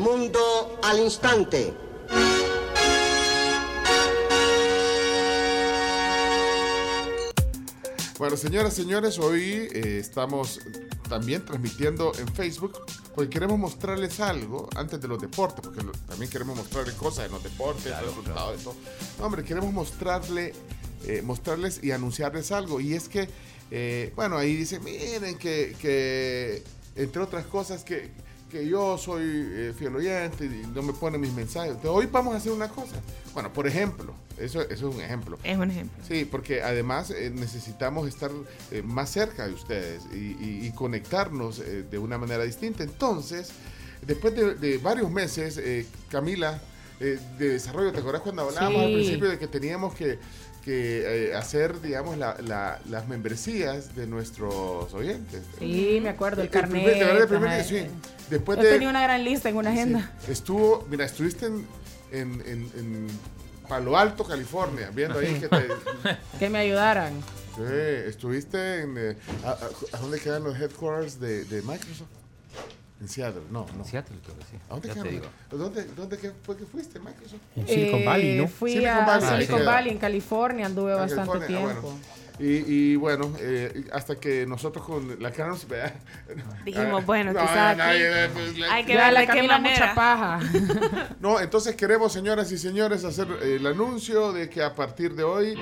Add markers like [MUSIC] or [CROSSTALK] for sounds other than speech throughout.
mundo al instante. Bueno, señoras, señores, hoy eh, estamos también transmitiendo en Facebook porque queremos mostrarles algo antes de los deportes, porque lo- también queremos mostrarles cosas en los deportes, resultados de todo. No, hombre, queremos mostrarle, eh, mostrarles y anunciarles algo. Y es que, eh, bueno, ahí dice, miren que, que, entre otras cosas, que, que yo soy eh, fiel oyente y no me ponen mis mensajes. Entonces, hoy vamos a hacer una cosa. Bueno, por ejemplo, eso, eso es un ejemplo. Es un ejemplo. Sí, porque además eh, necesitamos estar eh, más cerca de ustedes y, y- y conectarnos eh, de una manera distinta. Entonces, después de, de varios meses, Camila, de desarrollo, ¿te acuerdas cuando hablábamos Sí. al principio de que teníamos que, que, eh, hacer, digamos, la- la- las membresías de nuestros oyentes? Sí, me acuerdo, el primer- carnet. de verdad, el primer ajá, día, sí. Después Yo de, tenía una gran lista en una agenda. Sí. Estuvo, mira, estuviste en, en- en- en Palo Alto, California, viendo ahí que te... [LAUGHS] Que me ayudaran. Sí, estuviste en... eh, a, a- ¿a dónde quedan los headquarters de, de Microsoft? En Seattle, no, no. En Seattle creo que sí. ¿A dónde Ya te quedaron? digo. ¿Dónde, dónde que- fue que fuiste, Microsoft? En Silicon Valley, ¿no? Eh, Fui Silicon a Valley, Silicon sí. Valley, en California, anduve Ah, bastante California, ah, tiempo. bueno. Y, y bueno, eh, hasta que nosotros con la Carlos... ¿verdad? Dijimos, Ah, bueno, no, quizás no, aquí eh, pues, Hay que ver la qué manera. mucha paja. [LAUGHS] No, entonces queremos, señoras y señores, hacer eh, el anuncio de que a partir de hoy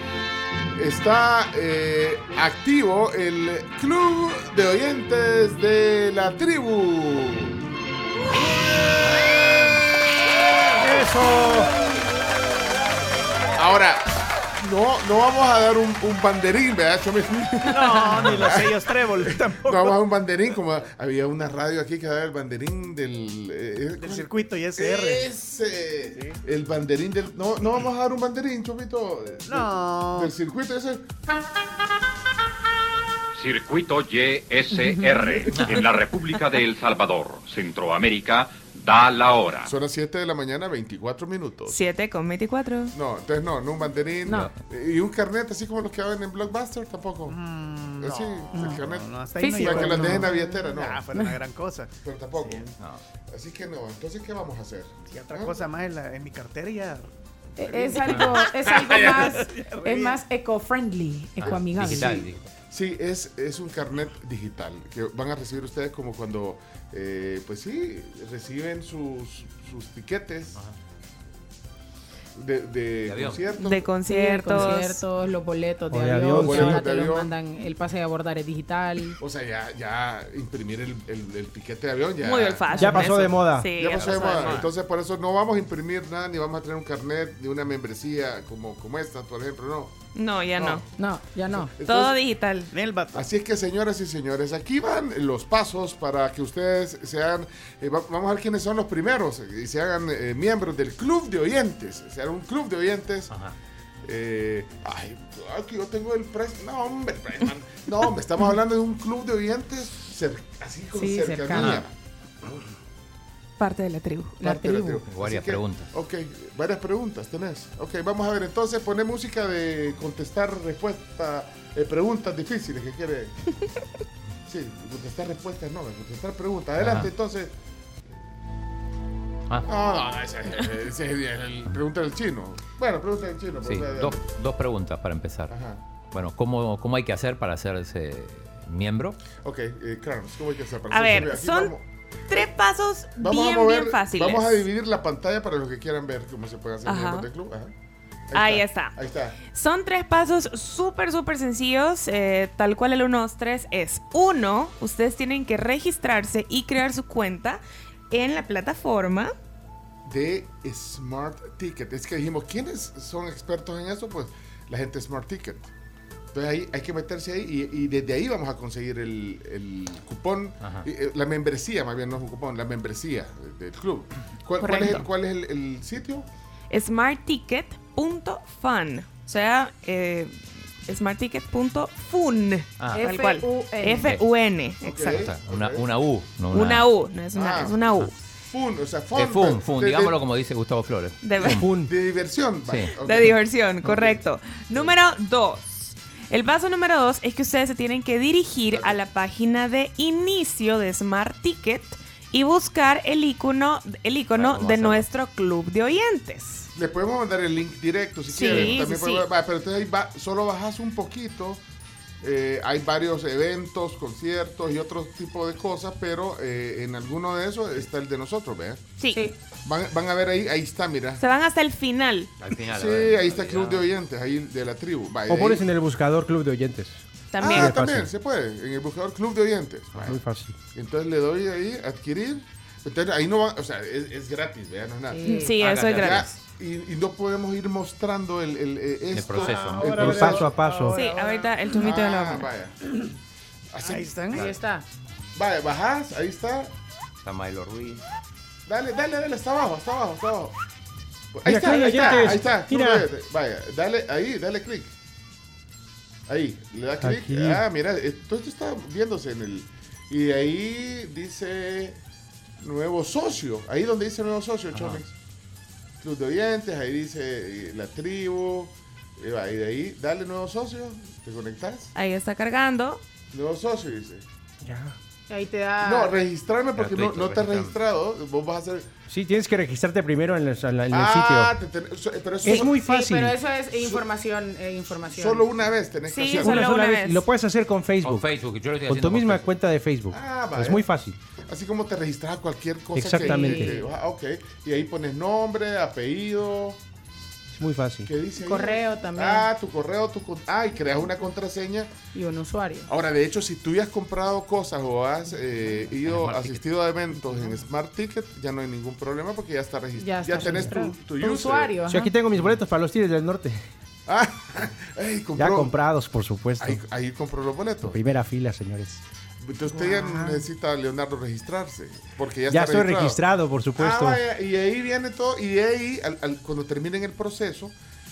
está eh, activo el Club de Oyentes de la Tribu. ¡Eso! Ahora, no, no vamos a dar un, un banderín, ¿verdad, Chomis? No, ni los sellos trébol [LAUGHS] tampoco. No vamos a dar un banderín, como había una radio aquí que daba el banderín del... eh, Del circuito ISR. Ese, el banderín del... No, no vamos a dar un banderín, Chomito. del- No. Del circuito ese. Circuito YSR en la República de El Salvador, Centroamérica, da la hora. Son las 7 de la mañana, 24 minutos. 7 con 24. No, entonces no, no un banderín. No. Y un carnet así como los que daban en Blockbuster tampoco. Mm, Así, el carnet. No, hasta ahí no. Para que las dejen a billetera, no. Ah, fuera una gran cosa. [LAUGHS] Pero tampoco. No. Así que no. Entonces, ¿qué vamos a hacer? Y otra ¿Ah? cosa más en, la- en mi cartera ya. Eh, Es algo, es algo [LAUGHS] más, es más eco-friendly, ecoamigable. Digital. digital. Sí, es, es un carnet digital que van a recibir ustedes como cuando, eh, pues sí, reciben sus, sus tiquetes de, de, conciertos. De Sí, conciertos. los boletos de avión, de avión, que boletos ahora de te los avión. mandan, el pase de abordar es digital. O sea, ya, ya imprimir el, el, el tiquete de avión ya, Muy. Ya pasó eso. de moda. Sí, ya pasó de moda. Entonces, por eso no vamos a imprimir nada, ni vamos a tener un carnet, ni una membresía como, como esta, por ejemplo, no. No, ya no. No, ya no. Entonces, Todo digital. Así es que, señoras y señores, aquí van los pasos para que ustedes sean, eh, va- vamos a ver quiénes son los primeros eh, y se hagan eh, miembros del club de oyentes. Se hagan un club de oyentes. Ajá. Eh, ay, aquí yo tengo el precio. No, hombre. No, hombre, estamos hablando de un club de oyentes cer- así con Sí, cercanía. cercano. Parte de la tribu. La Parte de la tribu. tribu. Varias que, preguntas. Ok, varias preguntas tenés. Ok, vamos a ver entonces, poné música de contestar respuesta, eh, preguntas difíciles que quiere. [LAUGHS] Sí, contestar respuestas no, contestar preguntas. Adelante Ajá. entonces. Ah, No, no, ese, es el, pregunta del chino. Bueno, pregunta del chino. sí, dos, dos preguntas para empezar. Ajá. Bueno, ¿cómo, ¿cómo hay que hacer para hacerse miembro? Ok, eh, Carlos, ¿cómo hay que hacer para A hacerse ver, son vamos- tres pasos Vamos bien, a mover, bien fáciles. Vamos a dividir la pantalla para los que quieran ver cómo se puede hacer miembros del club. Ajá. Ahí está. Ahí está. Son tres pasos súper, súper sencillos. eh, tal cual el 1, 2, 3 es. Uno, ustedes tienen que registrarse y crear su cuenta en la plataforma. de Smart Ticket. Es que dijimos, ¿quiénes son expertos en eso? Pues la gente de Smart Ticket. Entonces ahí hay que meterse ahí y, y desde ahí vamos a conseguir el, el cupón, Ajá. eh, eh, la membresía, más bien no es un cupón, la membresía del club. ¿Cuál, cuál es, el, cuál es el, el sitio? smartticket.fun. O sea, eh, smartticket.fun. Ah. F-U-N. F-U-N. Exacto. una, U, no una, Una U, no es una, Ah. es una U. Fun, o sea, fun. Fun, de- fun, de- digámoslo como dice Gustavo Flores. De, De, diversión. Sí. de diversión, correcto. Número dos. El paso número dos es que ustedes se tienen que dirigir a la página de inicio de Smart Ticket y buscar el icono, el icono Claro, de nuestro club de oyentes. Le podemos mandar el link directo si Sí, quieren. También sí, podemos- sí. va, pero entonces ahí va- solo bajas un poquito. Eh, hay varios eventos, conciertos y otro tipo de cosas, pero eh, en alguno de esos está el de nosotros, ¿ve? Sí. Van, van a ver ahí, ahí está, mira. Se van hasta el final. Al final. Sí, ver, ahí está el club de oyentes, ahí de la tribu. Va, O ahí- pones en el buscador Club de Oyentes. También. Ah, también, fácil. se puede, en el buscador club de oyentes. Va. Muy fácil. Entonces le doy ahí, adquirir. Entonces ahí no va, o sea, es, es gratis, ¿vea? No es nada. Sí, eso es. Ya, gratis. Y, y no podemos ir mostrando el, el, eh, El esto. proceso. El El proceso. paso a paso. Sí, ahorita el chumito de Ah, la vaya. [CLEARS THROAT] Así- Ahí están. Ahí está. Vaya, bajás, ahí está. Está Milo Ruiz. Dale, dale, dale, está abajo, está abajo, está abajo. Ahí Mira, está, de ahí está, ahí está. Mira. de. Vaya, dale, ahí, dale clic. Ahí, le da clic. Ah, mira, eh, todo esto está viéndose en el. Y ahí dice nuevo socio. Ahí donde dice nuevo socio, Chomex. Club de oyentes, ahí dice la tribu. Y va, y de ahí, dale nuevo socio, te conectas. Ahí está cargando. Nuevo socio, dice. Ya. Ahí te da. No, registrarme porque no, te has registrado. Vos vas a hacer. Sí, tienes que registrarte primero en el, en el ah, sitio. te ten- so- pero eso Es muy Sí, fácil. pero eso es información. eh, información. solo una vez tenés Sí, que hacerlo. solo Una sola una vez. vez. Y lo puedes hacer con Con Facebook. Facebook. Yo lo estoy Con tu misma cuenta de Facebook. Ah, vaya. es muy fácil. Así como te registras a cualquier cosa. Exactamente. que- ah, ok. Y ahí pones nombre, apellido. Muy fácil. ¿Qué dice? ahí? Correo también. Ah, tu correo, tu. Ah, y creas una contraseña. Y un usuario. Ahora, de hecho, si tú ya has comprado cosas o has eh, ido, asistido a eventos en Smart Ticket, ya no hay ningún problema porque ya está registrado. Ya, Ya, está tenés tu, registrado. tu Tu usuario. Sí, ajá. aquí tengo mis boletos para los Tigres del Norte. Ah, [LAUGHS] Ya comprados, por supuesto. Ahí, ahí compró los boletos. Primera fila, señores. Entonces usted ya necesita, Leonardo, registrarse. Porque ya, Ya está estoy registrado, por Ah, supuesto. vaya, y ahí viene todo. Y de ahí, al- al- cuando terminen el proceso,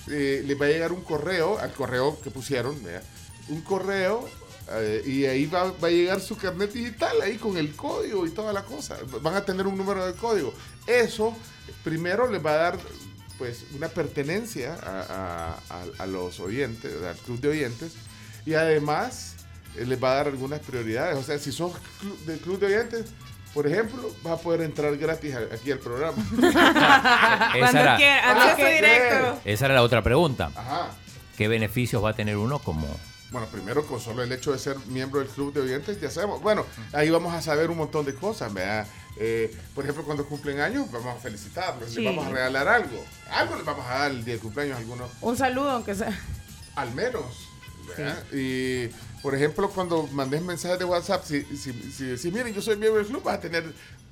eh, les va a llegar un correo, al correo que pusieron, ¿verdad? un correo, eh, y ahí va, va a llegar su carnet digital, ahí con el código y toda la cosa. Van a tener un número de código. Eso, primero les va a dar pues una pertenencia a, a- a- a los oyentes, al club de oyentes, y además les va a dar algunas prioridades. O sea, si sos clu- del club de oyentes, por ejemplo, vas a poder entrar gratis a- aquí al programa. [LAUGHS] Esa Cuando era, quiera, Ah, acceso directo. esa era la otra pregunta. Ajá. ¿Qué beneficios va a tener uno como Bueno, primero con solo el hecho de ser miembro del club de oyentes, ya sabemos. Bueno, ahí vamos a saber un montón de cosas, ¿verdad? Eh, por ejemplo, cuando cumplen años, vamos a felicitarlos, Sí. les vamos a regalar algo. Algo les vamos a dar el día de cumpleaños, algunos, Un saludo, aunque sea. al menos. ¿verdad? Y, por ejemplo, cuando mandes mensajes de WhatsApp, si, si, si decís, miren, yo soy miembro del club, vas a tener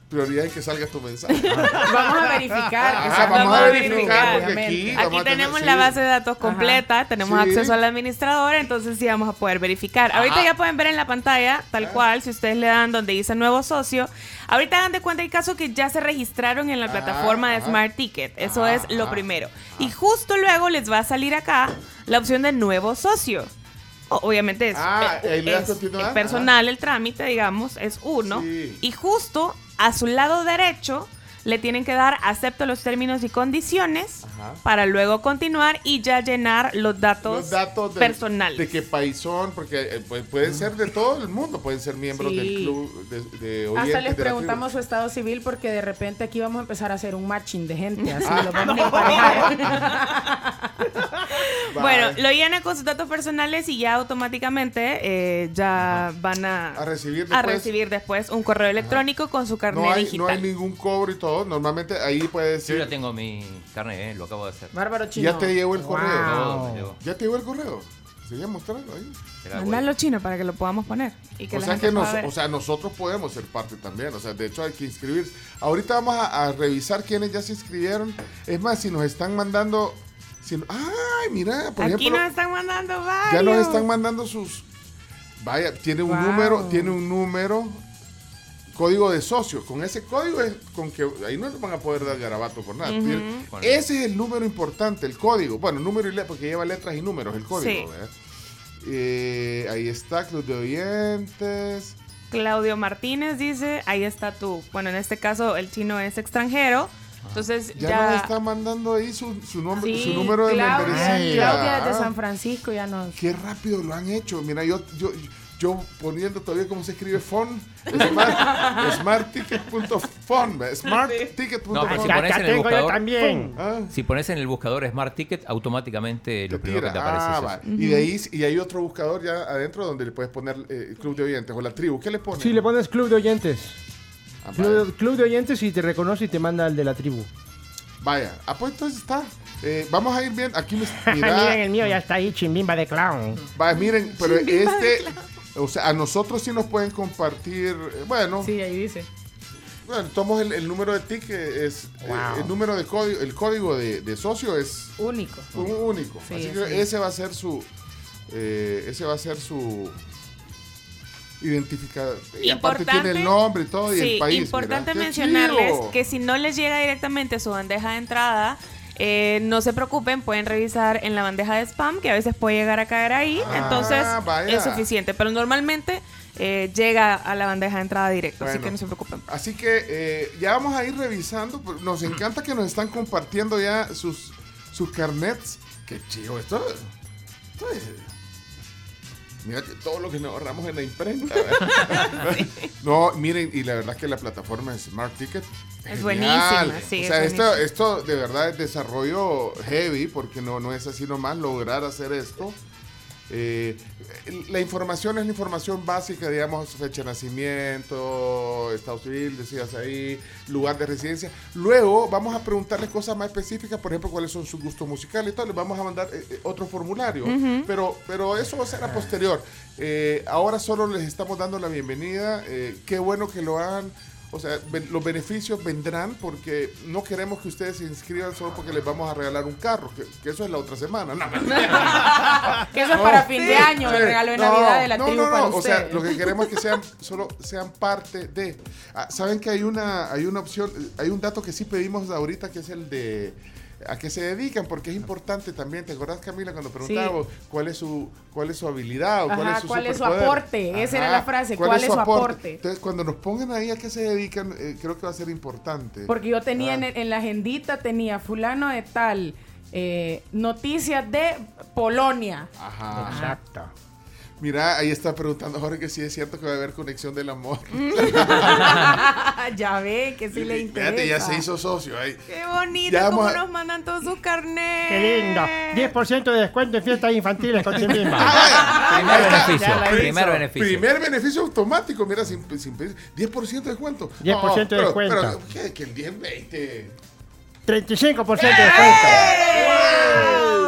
prioridad en que salga tu mensaje. [LAUGHS] Vamos a verificar. Ajá, vamos a verificar, aquí, obviamente. vamos Aquí a tener- tenemos sí. la base de datos completa, tenemos Sí. acceso al administrador, entonces sí vamos a poder verificar. Ahorita ya pueden ver en la pantalla, Ah. tal cual, si ustedes le dan donde dice nuevo socio. Ahorita hagan de cuenta el caso que ya se registraron en la Ah, plataforma de. Smart Ticket. Eso Ajá, es lo ajá. primero. Y justo luego les va a salir acá la opción de nuevo socio. Obviamente es, Ah, eh, es- es personal el trámite, digamos, es uno. Sí. Y justo a su lado derecho le tienen que dar acepto los términos y condiciones Ajá. para luego continuar y ya llenar los datos, los datos del- personales. de qué país son, porque eh, pues, pueden ser de todo el mundo, pueden ser miembros Sí. del club de, de Hasta les de preguntamos su estado civil porque de repente aquí vamos a empezar a hacer un matching de gente. Así Ah. lo vamos a [LAUGHS] emparejar. [LAUGHS] Bueno, lo llenan con sus datos personales y ya automáticamente eh, ya van a, A recibir a después. recibir después un correo electrónico con su carnet no hay, digital. no hay ningún cobro y todo. Normalmente ahí puede Yo decir. ya tengo mi carnet, eh, lo acabo de hacer. Bárbaro chino. Ya te llegó el correo. Ya te llegó el correo. Seguía mostrando ahí. Mándalo chino para que lo podamos poner. Y que O la sea gente que nos, o sea, nosotros podemos ser parte también. O sea, de hecho hay que inscribirse. Ahorita vamos a, a revisar quiénes ya se inscribieron. Es más, si nos están mandando. Si, ay, mira, por Aquí ejemplo. nos están mandando varios. Ya nos están mandando sus. Vaya, tiene un Wow. número, tiene un número, código de socio. Con ese código es con que ahí no nos van a poder dar garabato por nada. Ese es el número importante, el código. Bueno, número y letra, porque lleva letras y números, el código. Eh, ahí está, Club de Oyentes. Claudio Martínez dice, ahí está tú. Bueno, en este caso el chino es extranjero. Entonces Ya, ya, nos está mandando ahí su, su nombre, Sí, su número de Claudia, membresía. Claudia de San Francisco ya nos... Qué rápido lo han hecho. Mira, yo, yo, yo poniendo todavía cómo se escribe phone, smart, [LAUGHS] smartticket.phone, smartticket.phone. No, pero si Acá pones en el buscador, también. Ah, si pones en el buscador Smart Ticket, automáticamente lo primero que te aparece Ah, es va. eso. Y de ahí y hay otro buscador ya adentro donde le puedes poner eh, club de oyentes o la tribu. ¿Qué le pones? Sí, le pones club de oyentes. Ah. Club, club de oyentes y te reconoce y te manda al de la tribu. Vaya. Ah, pues entonces está. Eh, vamos a ir bien. Aquí me Miren, [LAUGHS] el mío ya está ahí, chimbimba de clown. va, miren, pero este, o sea, a nosotros sí nos pueden compartir. eh, Bueno, Sí, ahí dice. bueno, tomamos el, el número de TIC, que es eh, Wow. el número de código, el código de, de socio es Único. un único. Sí, Así que es. ese va a ser su, eh, ese va a ser su identificador. Y aparte tiene el nombre y todo y sí, el país. importante mira. ¡Qué mencionarles chido! que si no les llega directamente a su bandeja de entrada, eh, no se preocupen, pueden revisar en la bandeja de spam, que a veces puede llegar a caer ahí. Ah, entonces vaya. es suficiente. Pero normalmente eh, llega a la bandeja de entrada directo, así que no se preocupen. Así que eh, ya vamos a ir revisando. pues, Nos encanta que nos están compartiendo ya sus, sus carnets. Qué chido esto. esto es- Mira que todo lo que nos ahorramos en la imprenta. [LAUGHS] No, miren, y la verdad que la plataforma Smart Ticket Es buenísima, sí, O es sea, esto, buenísima. esto de verdad es desarrollo heavy, porque no, no es así nomás lograr hacer esto. Eh, la información es la información básica, digamos, fecha de nacimiento, estado civil, decías ahí, lugar de residencia. Luego vamos a preguntarles cosas más específicas, por ejemplo, cuáles son sus gustos musicales y todo. Les vamos a mandar eh, eh, otro formulario, pero, pero eso será posterior. Eh, ahora solo les estamos dando la bienvenida. eh, qué bueno que lo hagan. O sea, los beneficios vendrán porque no queremos que ustedes se inscriban solo porque les vamos a regalar un carro, que, que eso es la otra semana. No, [LAUGHS] Que eso es para fin de año, el regalo de No, Navidad de la no, tribu no, no, para O sea, lo que queremos es que sean [LAUGHS] solo sean parte de. Ah, Saben que hay una hay una opción, hay un dato que sí pedimos ahorita que es el de a qué se dedican porque es importante también. ¿Te acordás Camila cuando preguntábamos cuál es su cuál es su habilidad o cuál es su ¿cuál es su aporte? Esa era la frase, ¿cuál es su aporte? Entonces, cuando nos pongan ahí a qué se dedican, eh, creo que va a ser importante. Porque yo tenía Ah. en, en la agendita, tenía fulano de tal, eh, noticias de Polonia. Ajá. Exacto. Mira, ahí está preguntando Jorge que sí es cierto que va a haber conexión del amor. [LAUGHS] ya ve que sí le interesa. Fíjate, ya se hizo socio ahí. Qué bonito Ya cómo a- nos mandan todos sus carnets. Qué lindo. 10% de descuento en fiestas infantiles con chimbimba. Ah, [LAUGHS] Primer beneficio. Primer beneficio. Primer beneficio automático, mira, sin, sin pedir. 10% de descuento. 10% de pero- descuento. Pero, ¿qué? Que el 10, 20. 35% de descuento.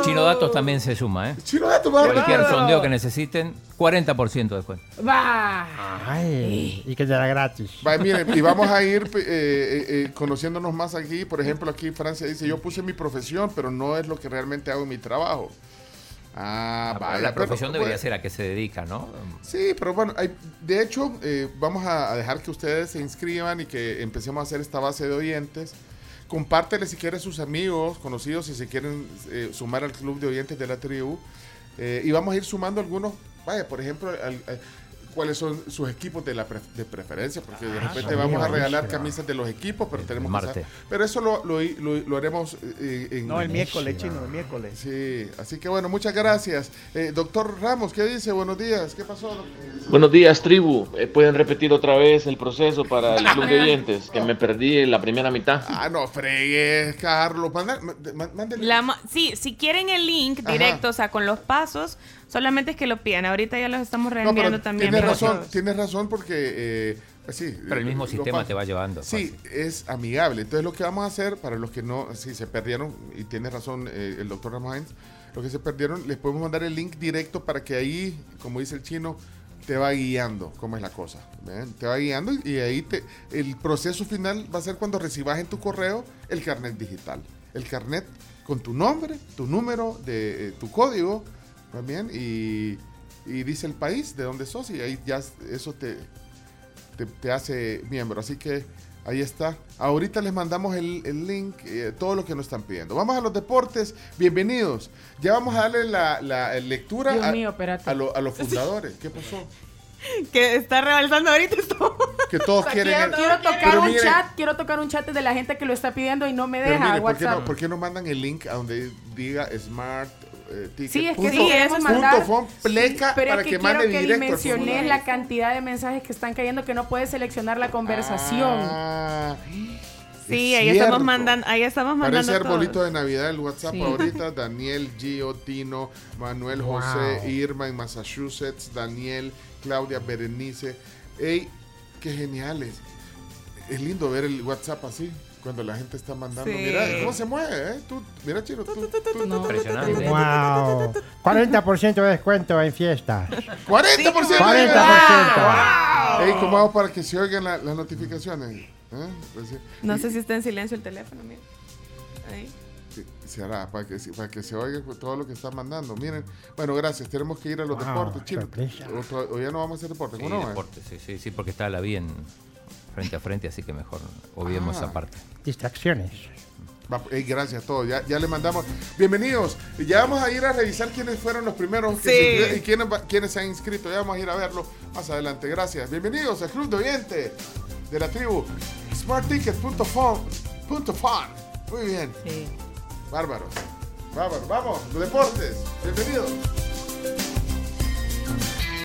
Chino Datos también se suma, ¿eh? Chino dato, va. Cualquier bárbaro. sondeo que necesiten, 40% de descuento. Va. Ay, y que será gratis. Va, miren, y vamos a ir [LAUGHS] eh, eh, eh, conociéndonos más aquí. Por ejemplo, aquí Francia dice, yo puse mi profesión, pero no es lo que realmente hago en mi trabajo. Ah, La- vaya. la pero, profesión debería bueno, ser a qué se dedica, ¿no? Sí, pero bueno, hay- de hecho, eh, vamos a, a dejar que ustedes se inscriban y que empecemos a hacer esta base de oyentes. Compártele si quieren sus amigos, conocidos, si se quieren eh, sumar al club de oyentes de la tribu. Eh, y vamos a ir sumando algunos, vaya, por ejemplo, al- cuáles son sus equipos de, la pre- de preferencia, porque de repente sí, vamos a regalar camisas de los equipos, pero tenemos que martes. saber- Pero eso lo, lo, lo- lo haremos eh, en... No, el miércoles, chino, el miércoles. Sí, así que bueno, muchas gracias. Eh, doctor Ramos, ¿qué dice? Buenos días. ¿Qué pasó? Buenos días, tribu. Eh, ¿Pueden repetir otra vez el proceso para el club de [LAUGHS] oyentes? Que me perdí en la primera mitad. Ah, no, fregues, Carlos. Manda, ma- mándele- La sí, si quieren el link Ajá. directo, o sea, con los pasos, solamente es que lo pidan. Ahorita ya los estamos reenviando también. tienes razón, tienes razón porque, eh, sí. Pero el mismo lo sistema te va llevando. Sí, es amigable. Entonces lo que vamos a hacer, para los que no, si se perdieron, y tiene razón eh, el doctor Ramos Hines, los que se perdieron, les podemos mandar el link directo para que ahí, como dice el chino, te va guiando cómo es la cosa. ¿ven? Te va guiando y, y ahí te, el proceso final va a ser cuando recibas en tu correo el carnet digital. El carnet con tu nombre, tu número, de eh, tu código, también, y, y dice el país de donde sos y ahí ya eso te, te, te hace miembro. Así que ahí está. Ahorita les mandamos el, el link, eh, todo lo que nos están pidiendo. Vamos a los deportes. Bienvenidos. Ya vamos a darle la, la lectura Dios a, mío, a, lo- a los fundadores. ¿Qué pasó? [LAUGHS] Que está rebalsando ahorita esto. Que todos [LAUGHS] O sea, quieren... quiero, el- quiero tocar un miren- chat, quiero tocar un chat de la gente que lo está pidiendo y no me deja mire, ¿por, qué WhatsApp. no, por qué no mandan el link a donde diga Smart eh, ticket. Sí, es que punto, sí, punto mandar- fon, pleca Pero para es que, que, quiero mande que directo al dimensiones la cantidad de mensajes que están cayendo que no puedes seleccionar la conversación. Ah, Sí, es ahí estamos mandando, ahí estamos Parece mandando todo. arbolito de Navidad el WhatsApp Sí. ahorita. [LAUGHS] Daniel, Gio, Tino, Manuel Wow. José, Irma en Massachusetts, Daniel, Claudia, Berenice. ¡Ey! ¡Qué geniales! Es lindo ver el WhatsApp así. Cuando la gente está mandando. Sí. Mira cómo se mueve, ¿eh? Tú, mira, Chino. Tú, tú, tú, No. Impresionante. Wow. 40% de descuento en fiestas. 40%. 40%. Ey, ¿cómo hago para que se oigan la- las notificaciones? ¿Eh? Pues. No Y- sé si está en silencio el teléfono, mira. Ahí. Se hará para que, se- para que se oiga todo lo que están mandando. Miren, bueno, gracias. Tenemos que ir a los Wow, deportes, sorpresa. O, to- o ya no vamos a hacer deportes. Sí, ¿cómo no? deporte, sí, sí, sí, porque está la bien frente a frente, así que mejor obviemos Ah. esa parte. Distracciones. Ey, gracias a todos. Ya, ya le mandamos. Bienvenidos. Ya vamos a ir a revisar quiénes fueron los primeros que se y quiénes, va- quiénes se han inscrito. Ya vamos a ir a verlo más adelante. Gracias. Bienvenidos al Club de Oyente de la tribu smartticket.fun. punto fun. Muy bien. Sí. Bárbaros. Bárbaros. Vamos, los deportes. Bienvenidos.